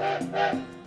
Hey, hey, hey.